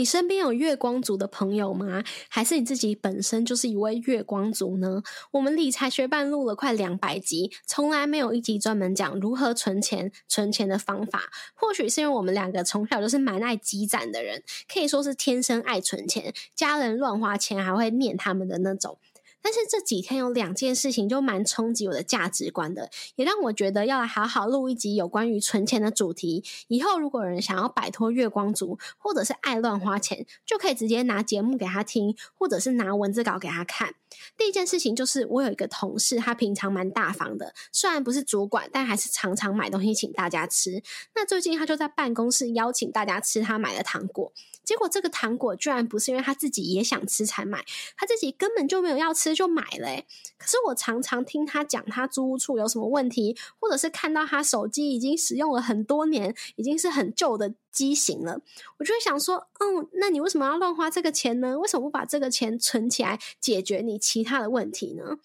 你身边有月光族的朋友吗？还是你自己本身就是一位月光族呢？我们理财学办录了快两百集，从来没有一集专门讲如何存钱、存钱的方法。或许是因为我们两个从小就是蛮爱积攒的人，可以说是天生爱存钱，家人乱花钱还会念他们的那种。但是这几天有两件事情就蛮冲击我的价值观的，也让我觉得要来好好录一集有关于存钱的主题。以后如果有人想要摆脱月光族，或者是爱乱花钱，就可以直接拿节目给他听，或者是拿文字稿给他看。第一件事情就是，我有一个同事，他平常蛮大方的，虽然不是主管，但还是常常买东西请大家吃。那最近他就在办公室邀请大家吃他买的糖果，结果这个糖果居然不是因为他自己也想吃才买，他自己根本就没有要吃就买了。可是我常常听他讲他租屋处有什么问题，或者是看到他手机已经使用了很多年，已经是很旧的。机型了，我就会想说，嗯，那你为什么要乱花这个钱呢？为什么不把这个钱存起来，解决你其他的问题呢？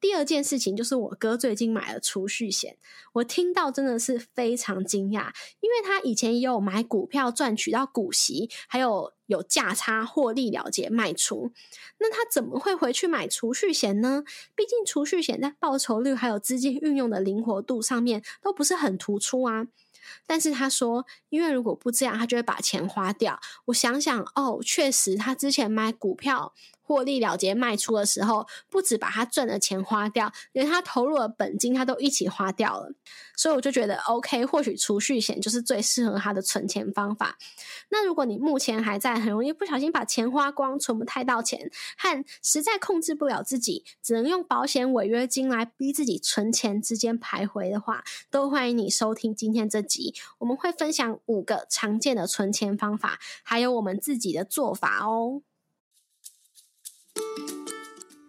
第二件事情就是我哥最近买了储蓄险，我听到真的是非常惊讶，因为他以前也有买股票赚取到股息，还有有价差获利了结卖出，那他怎么会回去买储蓄险呢？毕竟储蓄险在报酬率还有资金运用的灵活度上面都不是很突出啊。但是他说，因为如果不这样，他就会把钱花掉。我想想，哦，确实，他之前买股票。获利了结卖出的时候，不止把他赚的钱花掉，连他投入的本金他都一起花掉了。所以我就觉得，OK，或许储蓄险就是最适合他的存钱方法。那如果你目前还在很容易不小心把钱花光，存不太到钱，和实在控制不了自己，只能用保险违约金来逼自己存钱之间徘徊的话，都欢迎你收听今天这集。我们会分享五个常见的存钱方法，还有我们自己的做法哦。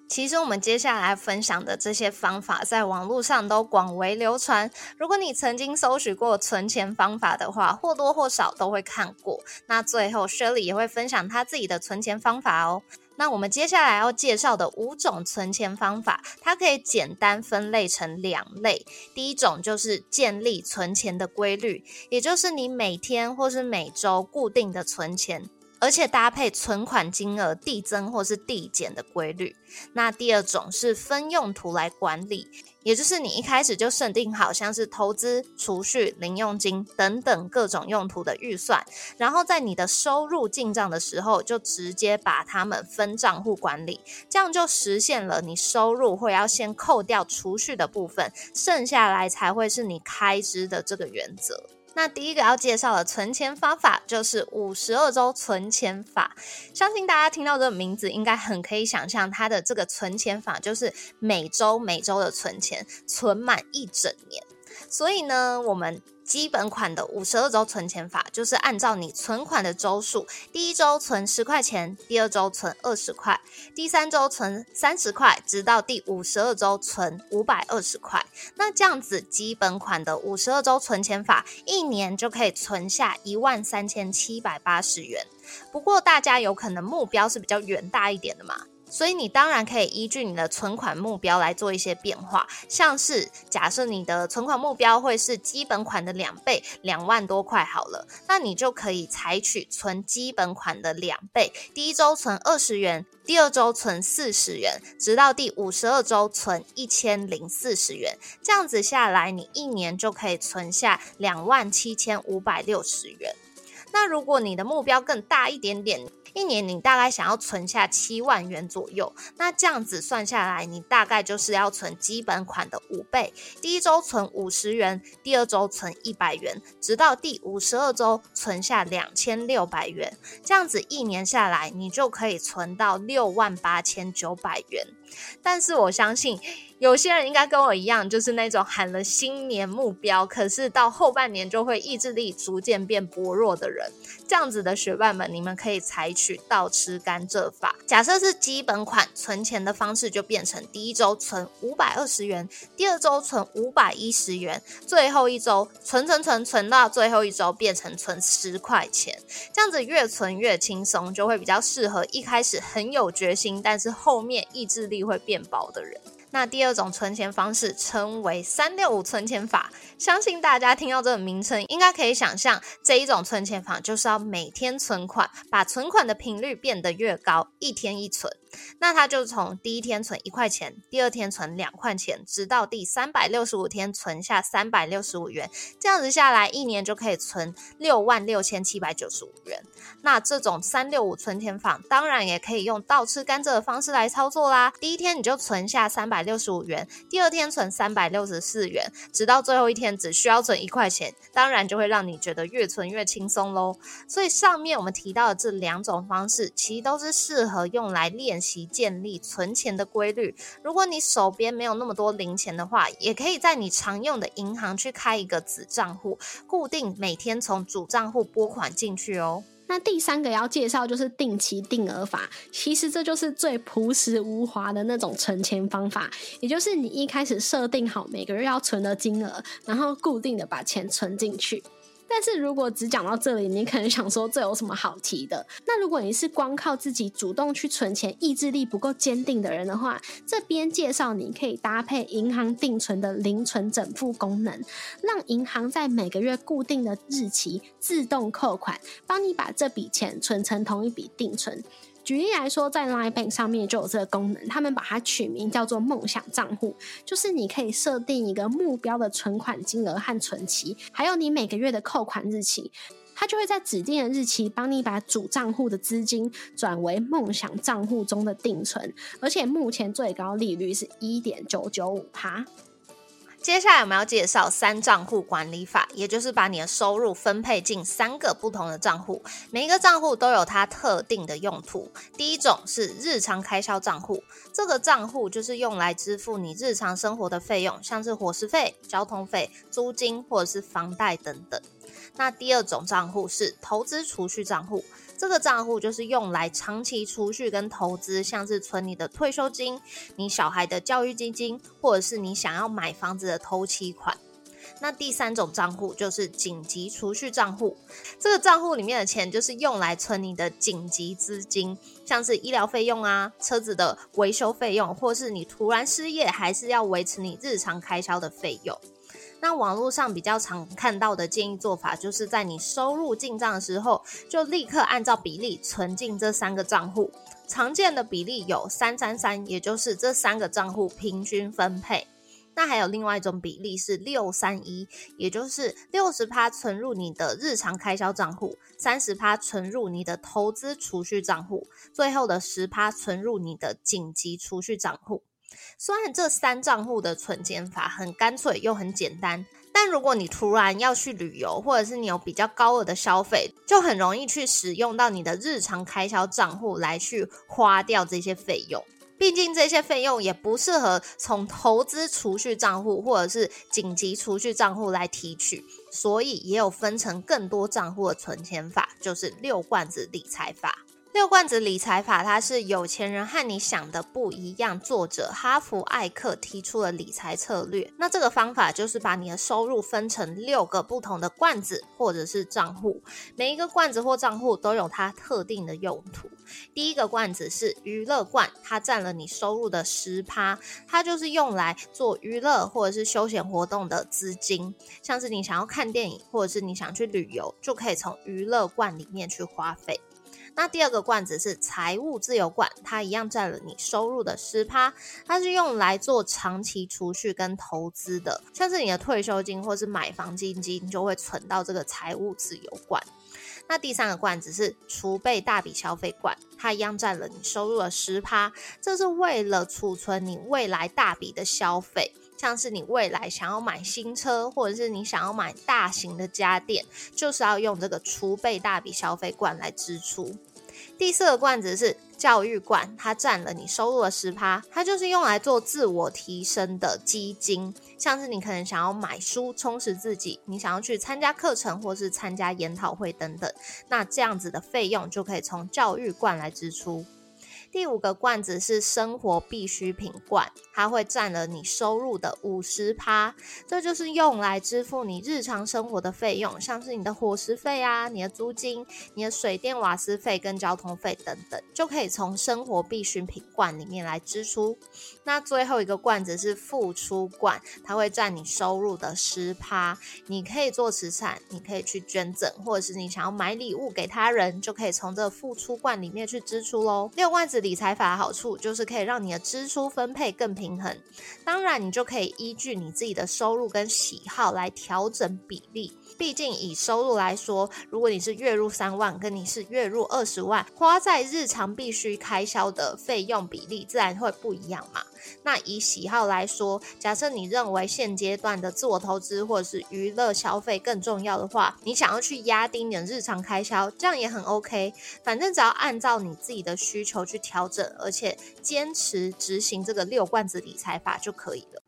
其实我们接下来分享的这些方法，在网络上都广为流传。如果你曾经搜取过存钱方法的话，或多或少都会看过。那最后，Shirley 也会分享他自己的存钱方法哦。那我们接下来要介绍的五种存钱方法，它可以简单分类成两类。第一种就是建立存钱的规律，也就是你每天或是每周固定的存钱。而且搭配存款金额递增或是递减的规律。那第二种是分用途来管理，也就是你一开始就设定好像是投资、储蓄、零用金等等各种用途的预算，然后在你的收入进账的时候就直接把它们分账户管理，这样就实现了你收入会要先扣掉储蓄的部分，剩下来才会是你开支的这个原则。那第一个要介绍的存钱方法就是五十二周存钱法。相信大家听到这个名字，应该很可以想象它的这个存钱法就是每周每周的存钱，存满一整年。所以呢，我们。基本款的五十二周存钱法，就是按照你存款的周数，第一周存十块钱，第二周存二十块，第三周存三十块，直到第五十二周存五百二十块。那这样子基本款的五十二周存钱法，一年就可以存下一万三千七百八十元。不过大家有可能目标是比较远大一点的嘛。所以你当然可以依据你的存款目标来做一些变化，像是假设你的存款目标会是基本款的两倍，两万多块好了，那你就可以采取存基本款的两倍，第一周存二十元，第二周存四十元，直到第五十二周存一千零四十元，这样子下来，你一年就可以存下两万七千五百六十元。那如果你的目标更大一点点，一年你大概想要存下七万元左右，那这样子算下来，你大概就是要存基本款的五倍。第一周存五十元，第二周存一百元，直到第五十二周存下两千六百元，这样子一年下来，你就可以存到六万八千九百元。但是我相信。有些人应该跟我一样，就是那种喊了新年目标，可是到后半年就会意志力逐渐变薄弱的人。这样子的学伴们，你们可以采取倒吃甘蔗法。假设是基本款存钱的方式，就变成第一周存五百二十元，第二周存五百一十元，最后一周存存存存到最后一周变成存十块钱。这样子越存越轻松，就会比较适合一开始很有决心，但是后面意志力会变薄的人。那第二种存钱方式称为三六五存钱法，相信大家听到这个名称，应该可以想象这一种存钱法就是要每天存款，把存款的频率变得越高，一天一存。那他就从第一天存一块钱，第二天存两块钱，直到第三百六十五天存下三百六十五元，这样子下来一年就可以存六万六千七百九十五元。那这种三六五存钱法，当然也可以用倒吃甘蔗的方式来操作啦。第一天你就存下三百六十五元，第二天存三百六十四元，直到最后一天只需要存一块钱，当然就会让你觉得越存越轻松喽。所以上面我们提到的这两种方式，其实都是适合用来练。习建立存钱的规律。如果你手边没有那么多零钱的话，也可以在你常用的银行去开一个子账户，固定每天从主账户拨款进去哦。那第三个要介绍就是定期定额法，其实这就是最朴实无华的那种存钱方法，也就是你一开始设定好每个月要存的金额，然后固定的把钱存进去。但是如果只讲到这里，你可能想说这有什么好提的？那如果你是光靠自己主动去存钱、意志力不够坚定的人的话，这边介绍你可以搭配银行定存的零存整付功能，让银行在每个月固定的日期自动扣款，帮你把这笔钱存成同一笔定存。举例来说，在 Line Bank 上面就有这个功能，他们把它取名叫做“梦想账户”，就是你可以设定一个目标的存款金额和存期，还有你每个月的扣款日期，它就会在指定的日期帮你把主账户的资金转为梦想账户中的定存，而且目前最高利率是一点九九五趴。接下来我们要介绍三账户管理法，也就是把你的收入分配进三个不同的账户，每一个账户都有它特定的用途。第一种是日常开销账户，这个账户就是用来支付你日常生活的费用，像是伙食费、交通费、租金或者是房贷等等。那第二种账户是投资储蓄账户。这个账户就是用来长期储蓄跟投资，像是存你的退休金、你小孩的教育基金，或者是你想要买房子的头期款。那第三种账户就是紧急储蓄账户，这个账户里面的钱就是用来存你的紧急资金，像是医疗费用啊、车子的维修费用，或是你突然失业还是要维持你日常开销的费用。那网络上比较常看到的建议做法，就是在你收入进账的时候，就立刻按照比例存进这三个账户。常见的比例有三三三，也就是这三个账户平均分配。那还有另外一种比例是六三一，也就是六十趴存入你的日常开销账户，三十趴存入你的投资储蓄账户，最后的十趴存入你的紧急储蓄账户。虽然这三账户的存钱法很干脆又很简单，但如果你突然要去旅游，或者是你有比较高额的消费，就很容易去使用到你的日常开销账户来去花掉这些费用。毕竟这些费用也不适合从投资储蓄账户或者是紧急储蓄账户来提取，所以也有分成更多账户的存钱法，就是六罐子理财法。六罐子理财法，它是有钱人和你想的不一样。作者哈弗艾克提出了理财策略。那这个方法就是把你的收入分成六个不同的罐子或者是账户，每一个罐子或账户都有它特定的用途。第一个罐子是娱乐罐，它占了你收入的十趴，它就是用来做娱乐或者是休闲活动的资金，像是你想要看电影或者是你想去旅游，就可以从娱乐罐里面去花费。那第二个罐子是财务自由罐，它一样占了你收入的十趴，它是用来做长期储蓄跟投资的，像是你的退休金或是买房基金，就会存到这个财务自由罐。那第三个罐子是储备大笔消费罐，它一样占了你收入的十趴，这是为了储存你未来大笔的消费。像是你未来想要买新车，或者是你想要买大型的家电，就是要用这个储备大笔消费罐来支出。第四个罐子是教育罐，它占了你收入的十趴，它就是用来做自我提升的基金。像是你可能想要买书充实自己，你想要去参加课程或是参加研讨会等等，那这样子的费用就可以从教育罐来支出。第五个罐子是生活必需品罐，它会占了你收入的五十趴，这就是用来支付你日常生活的费用，像是你的伙食费啊、你的租金、你的水电瓦斯费跟交通费等等，就可以从生活必需品罐里面来支出。那最后一个罐子是付出罐，它会占你收入的十趴，你可以做慈善，你可以去捐赠，或者是你想要买礼物给他人，就可以从这付出罐里面去支出喽。六罐子。理财法的好处就是可以让你的支出分配更平衡，当然你就可以依据你自己的收入跟喜好来调整比例。毕竟以收入来说，如果你是月入三万，跟你是月入二十万，花在日常必须开销的费用比例自然会不一样嘛。那以喜好来说，假设你认为现阶段的自我投资或者是娱乐消费更重要的话，你想要去压低你的日常开销，这样也很 OK。反正只要按照你自己的需求去调整，而且坚持执行这个六罐子理财法就可以了。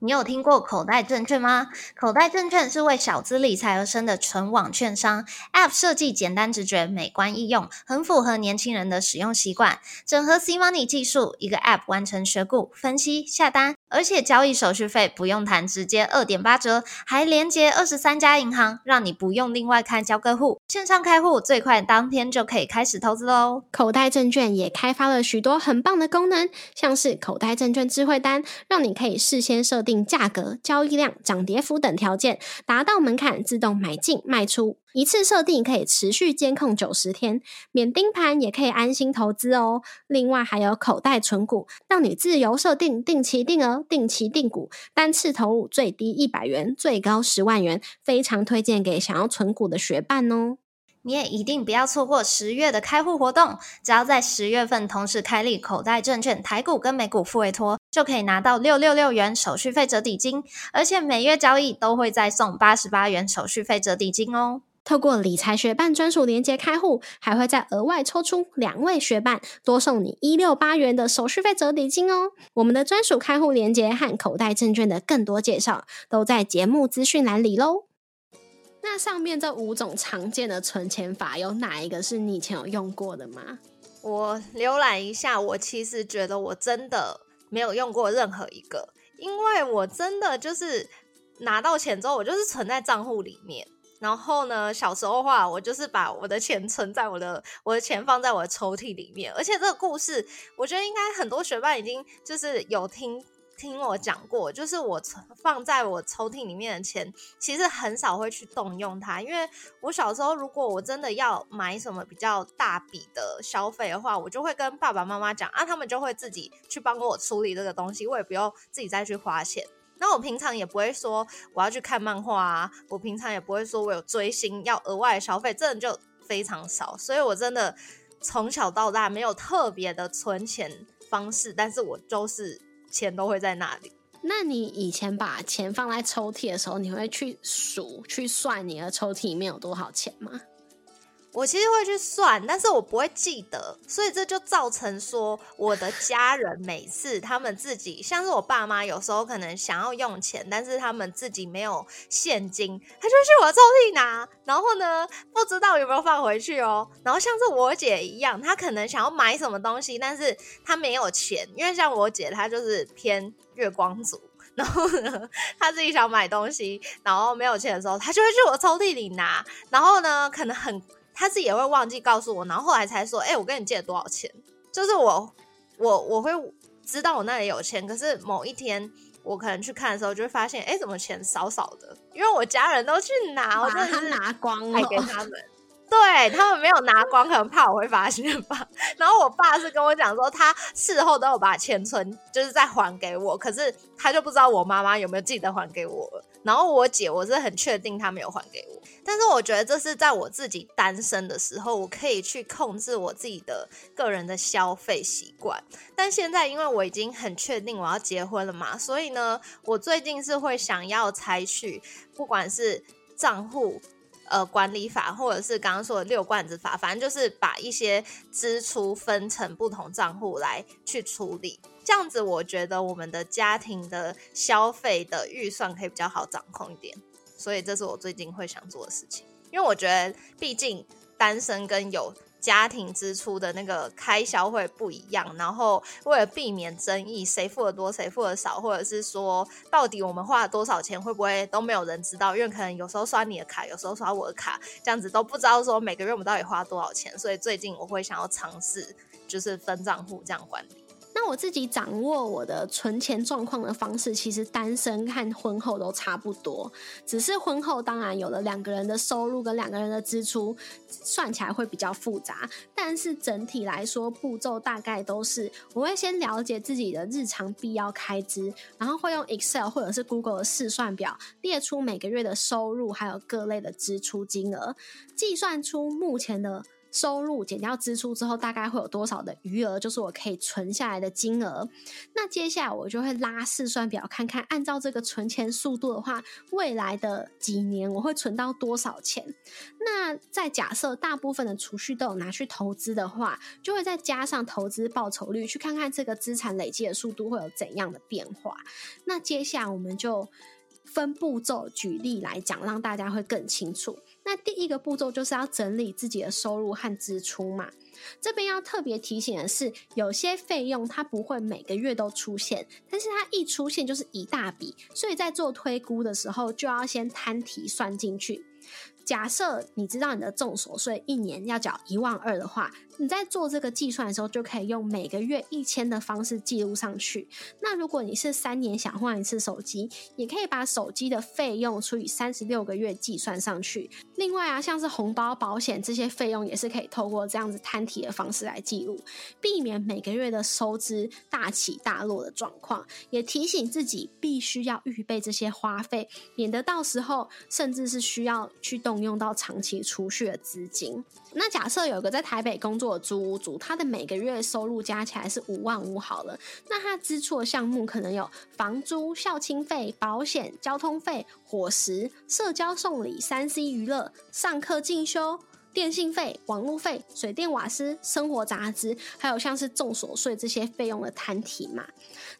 你有听过口袋证券吗？口袋证券是为小资理财而生的纯网券商，App 设计简单直觉、美观易用，很符合年轻人的使用习惯。整合 C Money 技术，一个 App 完成选股、分析、下单。而且交易手续费不用谈，直接二点八折，还连接二十三家银行，让你不用另外开交割户。线上开户最快当天就可以开始投资喽。口袋证券也开发了许多很棒的功能，像是口袋证券智慧单，让你可以事先设定价格、交易量、涨跌幅等条件，达到门槛自动买进卖出。一次设定可以持续监控九十天，免盯盘也可以安心投资哦。另外还有口袋存股，让你自由设定定期定额、定期定股，单次投入最低一百元，最高十万元，非常推荐给想要存股的学伴哦。你也一定不要错过十月的开户活动，只要在十月份同时开立口袋证券台股跟美股付委托，就可以拿到六六六元手续费折抵金，而且每月交易都会再送八十八元手续费折抵金哦。透过理财学办专属连接开户，还会再额外抽出两位学伴，多送你一六八元的手续费折抵金哦。我们的专属开户连接和口袋证券的更多介绍，都在节目资讯栏里喽。那上面这五种常见的存钱法，有哪一个是你以前有用过的吗？我浏览一下，我其实觉得我真的没有用过任何一个，因为我真的就是拿到钱之后，我就是存在账户里面。然后呢，小时候话，我就是把我的钱存在我的我的钱放在我的抽屉里面。而且这个故事，我觉得应该很多学霸已经就是有听听我讲过，就是我存放在我抽屉里面的钱，其实很少会去动用它。因为我小时候，如果我真的要买什么比较大笔的消费的话，我就会跟爸爸妈妈讲啊，他们就会自己去帮我处理这个东西，我也不用自己再去花钱。那我平常也不会说我要去看漫画啊，我平常也不会说我有追星要额外消费，真的就非常少。所以我真的从小到大没有特别的存钱方式，但是我都是钱都会在那里。那你以前把钱放在抽屉的时候，你会去数去算你的抽屉里面有多少钱吗？我其实会去算，但是我不会记得，所以这就造成说，我的家人每次他们自己，像是我爸妈，有时候可能想要用钱，但是他们自己没有现金，他就去我抽屉拿，然后呢，不知道有没有放回去哦。然后像是我姐一样，她可能想要买什么东西，但是她没有钱，因为像我姐，她就是偏月光族，然后呢，她自己想买东西，然后没有钱的时候，她就会去我抽屉里拿，然后呢，可能很。他自己也会忘记告诉我，然后后来才说：“哎，我跟你借了多少钱？”就是我，我我会知道我那里有钱，可是某一天我可能去看的时候，就会发现：“哎，怎么钱少少的？”因为我家人都去拿，我真的是拿光了，给他们。对他们没有拿光，可能怕我会发现吧。然后我爸是跟我讲说，他事后都有把钱存，就是再还给我，可是他就不知道我妈妈有没有记得还给我。然后我姐，我是很确定她没有还给我。但是我觉得这是在我自己单身的时候，我可以去控制我自己的个人的消费习惯。但现在因为我已经很确定我要结婚了嘛，所以呢，我最近是会想要采取，不管是账户。呃管理法，或者是刚刚说的六罐子法，反正就是把一些支出分成不同账户来去处理。这样子，我觉得我们的家庭的消费的预算可以比较好掌控一点。所以这是我最近会想做的事情，因为我觉得毕竟单身跟有。家庭支出的那个开销会不一样，然后为了避免争议，谁付的多，谁付的少，或者是说到底我们花了多少钱，会不会都没有人知道？因为可能有时候刷你的卡，有时候刷我的卡，这样子都不知道说每个月我们到底花多少钱。所以最近我会想要尝试，就是分账户这样管理。那我自己掌握我的存钱状况的方式，其实单身和婚后都差不多，只是婚后当然有了两个人的收入跟两个人的支出，算起来会比较复杂。但是整体来说，步骤大概都是：我会先了解自己的日常必要开支，然后会用 Excel 或者是 Google 的试算表列出每个月的收入，还有各类的支出金额，计算出目前的。收入减掉支出之后，大概会有多少的余额？就是我可以存下来的金额。那接下来我就会拉试算表，看看按照这个存钱速度的话，未来的几年我会存到多少钱？那在假设大部分的储蓄都有拿去投资的话，就会再加上投资报酬率，去看看这个资产累积的速度会有怎样的变化。那接下来我们就分步骤举例来讲，让大家会更清楚。那第一个步骤就是要整理自己的收入和支出嘛。这边要特别提醒的是，有些费用它不会每个月都出现，但是它一出现就是一大笔，所以在做推估的时候就要先摊提算进去。假设你知道你的重所税一年要缴一万二的话。你在做这个计算的时候，就可以用每个月一千的方式记录上去。那如果你是三年想换一次手机，也可以把手机的费用除以三十六个月计算上去。另外啊，像是红包、保险这些费用，也是可以透过这样子摊提的方式来记录，避免每个月的收支大起大落的状况。也提醒自己必须要预备这些花费，免得到时候甚至是需要去动用到长期储蓄的资金。那假设有个在台北工作的。租屋主他的每个月收入加起来是五万五好了，那他支出的项目可能有房租、校清费、保险、交通费、伙食、社交送礼、三 C 娱乐、上课进修。电信费、网络费、水电瓦斯、生活杂支，还有像是重所税这些费用的摊提嘛。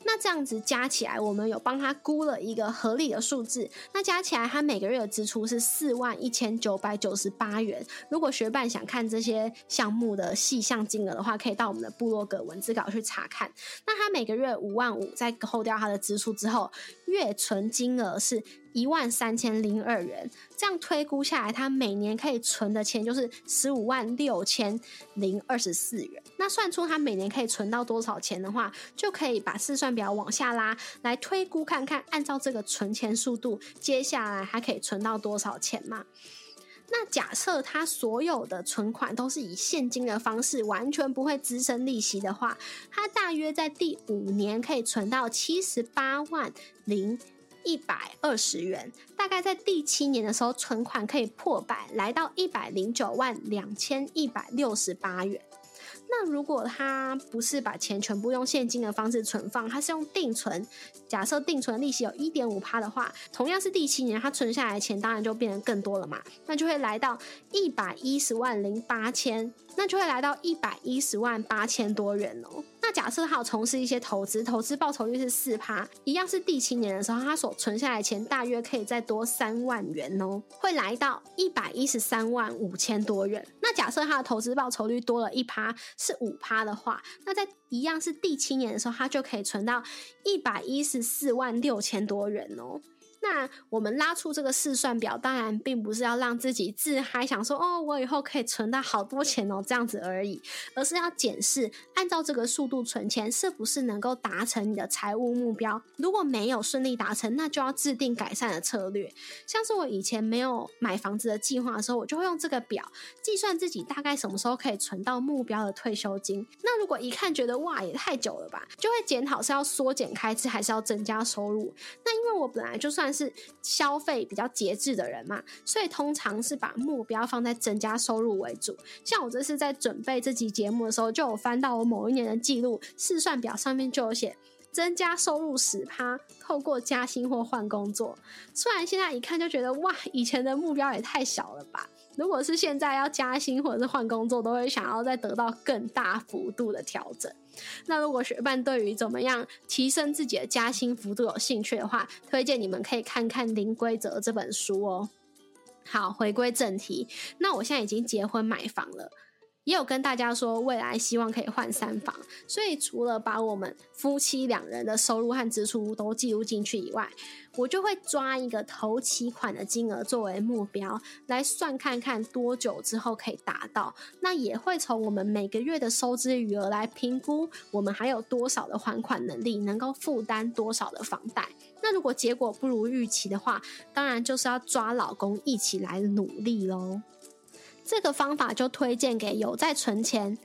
那这样子加起来，我们有帮他估了一个合理的数字。那加起来，他每个月的支出是四万一千九百九十八元。如果学伴想看这些项目的细项金额的话，可以到我们的部落格文字稿去查看。那他每个月五万五，再扣掉他的支出之后，月存金额是。一万三千零二元，这样推估下来，他每年可以存的钱就是十五万六千零二十四元。那算出他每年可以存到多少钱的话，就可以把试算表往下拉，来推估看看，按照这个存钱速度，接下来还可以存到多少钱嘛？那假设他所有的存款都是以现金的方式，完全不会滋生利息的话，他大约在第五年可以存到七十八万零。一百二十元，大概在第七年的时候，存款可以破百，来到一百零九万两千一百六十八元。那如果他不是把钱全部用现金的方式存放，他是用定存，假设定存利息有一点五趴的话，同样是第七年，他存下来的钱当然就变得更多了嘛，那就会来到一百一十万零八千。那就会来到一百一十万八千多元哦。那假设他有从事一些投资，投资报酬率是四趴，一样是第七年的时候，他所存下来钱大约可以再多三万元哦，会来到一百一十三万五千多元。那假设他的投资报酬率多了一趴，是五趴的话，那在一样是第七年的时候，它就可以存到一百一十四万六千多元哦。那我们拉出这个试算表，当然并不是要让自己自嗨，想说哦，我以后可以存到好多钱哦，这样子而已，而是要检视按照这个速度存钱，是不是能够达成你的财务目标。如果没有顺利达成，那就要制定改善的策略。像是我以前没有买房子的计划的时候，我就会用这个表计算自己大概什么时候可以存到目标的退休金。那如果一看觉得哇，也太久了吧，就会检讨是要缩减开支还是要增加收入。那因为我本来就算。但是消费比较节制的人嘛，所以通常是把目标放在增加收入为主。像我这次在准备这集节目的时候，就有翻到我某一年的记录试算表，上面就有写增加收入十趴，透过加薪或换工作。虽然现在一看就觉得哇，以前的目标也太小了吧。如果是现在要加薪或者是换工作，都会想要再得到更大幅度的调整。那如果学伴对于怎么样提升自己的加薪幅度有兴趣的话，推荐你们可以看看《零规则》这本书哦。好，回归正题，那我现在已经结婚买房了。也有跟大家说，未来希望可以换三房，所以除了把我们夫妻两人的收入和支出都记录进去以外，我就会抓一个头期款的金额作为目标，来算看看多久之后可以达到。那也会从我们每个月的收支余额来评估，我们还有多少的还款能力，能够负担多少的房贷。那如果结果不如预期的话，当然就是要抓老公一起来努力喽。这个方法就推荐给有在存钱，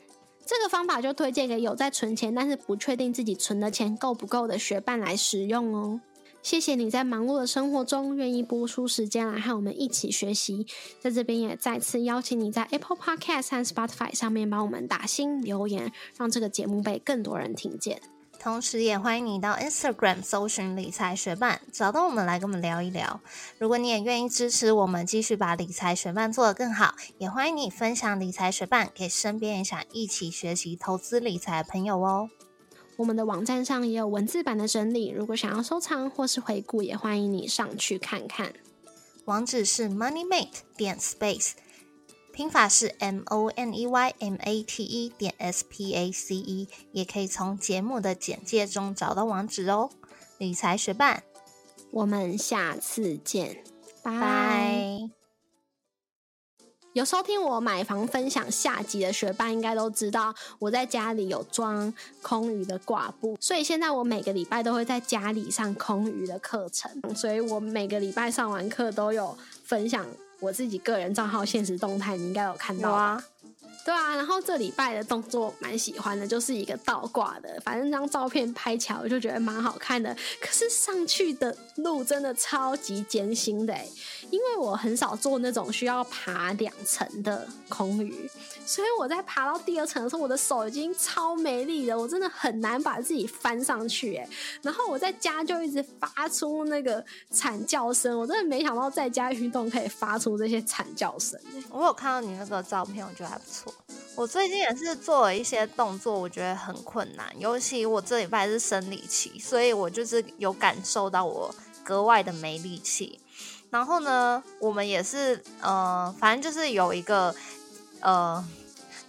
这个方法就推荐给有在存钱，但是不确定自己存的钱够不够的学伴来使用哦。谢谢你在忙碌的生活中愿意播出时间来和我们一起学习，在这边也再次邀请你在 Apple Podcast 和 Spotify 上面帮我们打新留言，让这个节目被更多人听见。同时，也欢迎你到 Instagram 搜寻理财学伴，找到我们来跟我们聊一聊。如果你也愿意支持我们，继续把理财学伴做得更好，也欢迎你分享理财学伴给身边也想一起学习投资理财的朋友哦。我们的网站上也有文字版的整理，如果想要收藏或是回顾，也欢迎你上去看看。网址是 moneymate 点 space。拼法是 M O N E Y M A T E 点 S P A C E，也可以从节目的简介中找到网址哦。理财学伴，我们下次见，拜。有收听我买房分享下集的学伴，应该都知道我在家里有装空余的挂布，所以现在我每个礼拜都会在家里上空余的课程，所以我每个礼拜上完课都有分享。我自己个人账号现实动态，你应该有看到啊。对啊，然后这礼拜的动作蛮喜欢的，就是一个倒挂的，反正那张照片拍起来我就觉得蛮好看的。可是上去的路真的超级艰辛的，因为我很少做那种需要爬两层的空余，所以我在爬到第二层的时候，我的手已经超没力了，我真的很难把自己翻上去。哎，然后我在家就一直发出那个惨叫声，我真的没想到在家运动可以发出这些惨叫声。我有看到你那个照片，我觉得还不错。我最近也是做了一些动作，我觉得很困难，尤其我这礼拜是生理期，所以我就是有感受到我格外的没力气。然后呢，我们也是呃，反正就是有一个呃，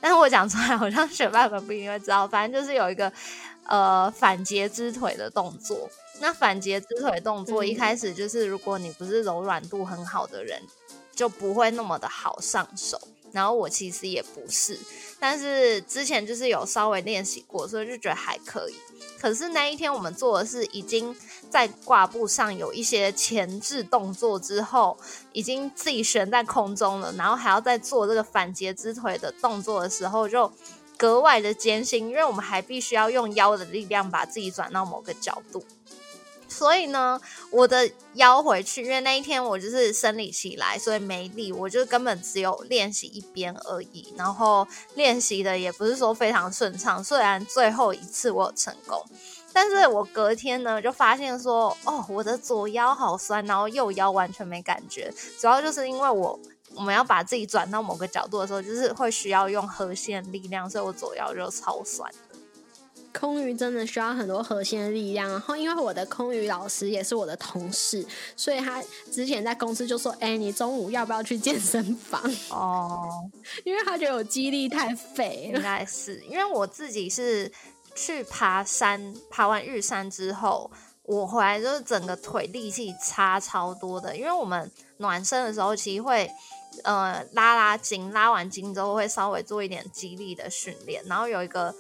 但是我讲出来好像学霸们不一定会知道，反正就是有一个呃反截肢腿的动作。那反截肢腿动作一开始就是，如果你不是柔软度很好的人，就不会那么的好上手。然后我其实也不是，但是之前就是有稍微练习过，所以就觉得还可以。可是那一天我们做的是已经在挂布上有一些前置动作之后，已经自己悬在空中了，然后还要再做这个反截肢腿的动作的时候，就格外的艰辛，因为我们还必须要用腰的力量把自己转到某个角度。所以呢，我的腰回去，因为那一天我就是生理期来，所以没力，我就根本只有练习一边而已。然后练习的也不是说非常顺畅，虽然最后一次我有成功，但是我隔天呢就发现说，哦，我的左腰好酸，然后右腰完全没感觉。主要就是因为我我们要把自己转到某个角度的时候，就是会需要用核心力量，所以我左腰就超酸。空余真的需要很多核心的力量，然后因为我的空余老师也是我的同事，所以他之前在公司就说：“哎，你中午要不要去健身房？” 哦，因为他觉得我肌力太废。应该是因为我自己是去爬山，爬完玉山之后，我回来就是整个腿力气差超多的。因为我们暖身的时候，其实会呃拉拉筋，拉完筋之后会稍微做一点肌力的训练，然后有一个。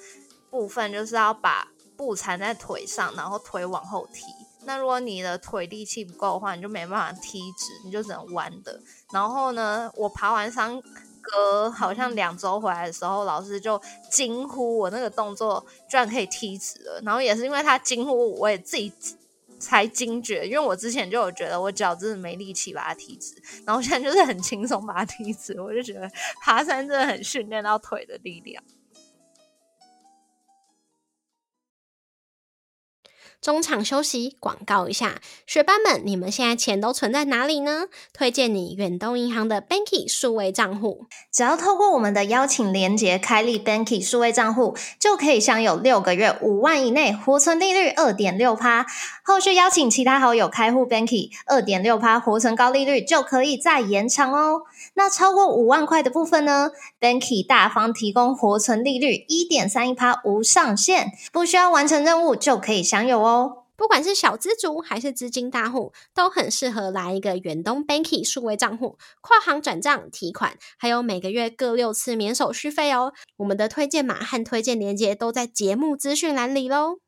部分就是要把布缠在腿上，然后腿往后踢。那如果你的腿力气不够的话，你就没办法踢直，你就只能弯的。然后呢，我爬完山隔好像两周回来的时候，老师就惊呼我那个动作居然可以踢直了。然后也是因为他惊呼，我也自己才惊觉，因为我之前就有觉得我脚真的没力气把它踢直，然后现在就是很轻松把它踢直。我就觉得爬山真的很训练到腿的力量。中场休息，广告一下，学班们，你们现在钱都存在哪里呢？推荐你远东银行的 Banky 数位账户，只要透过我们的邀请连接开立 Banky 数位账户，就可以享有六个月五万以内活存利率二点六趴。后续邀请其他好友开户 Banky，二点六趴活存高利率就可以再延长哦。那超过五万块的部分呢？Banky 大方提供活存利率一点三一趴无上限，不需要完成任务就可以享有哦不管是小资族还是资金大户，都很适合来一个远东 Banky 数位账户，跨行转账、提款，还有每个月各六次免手续费哦。我们的推荐码和推荐链接都在节目资讯栏里喽。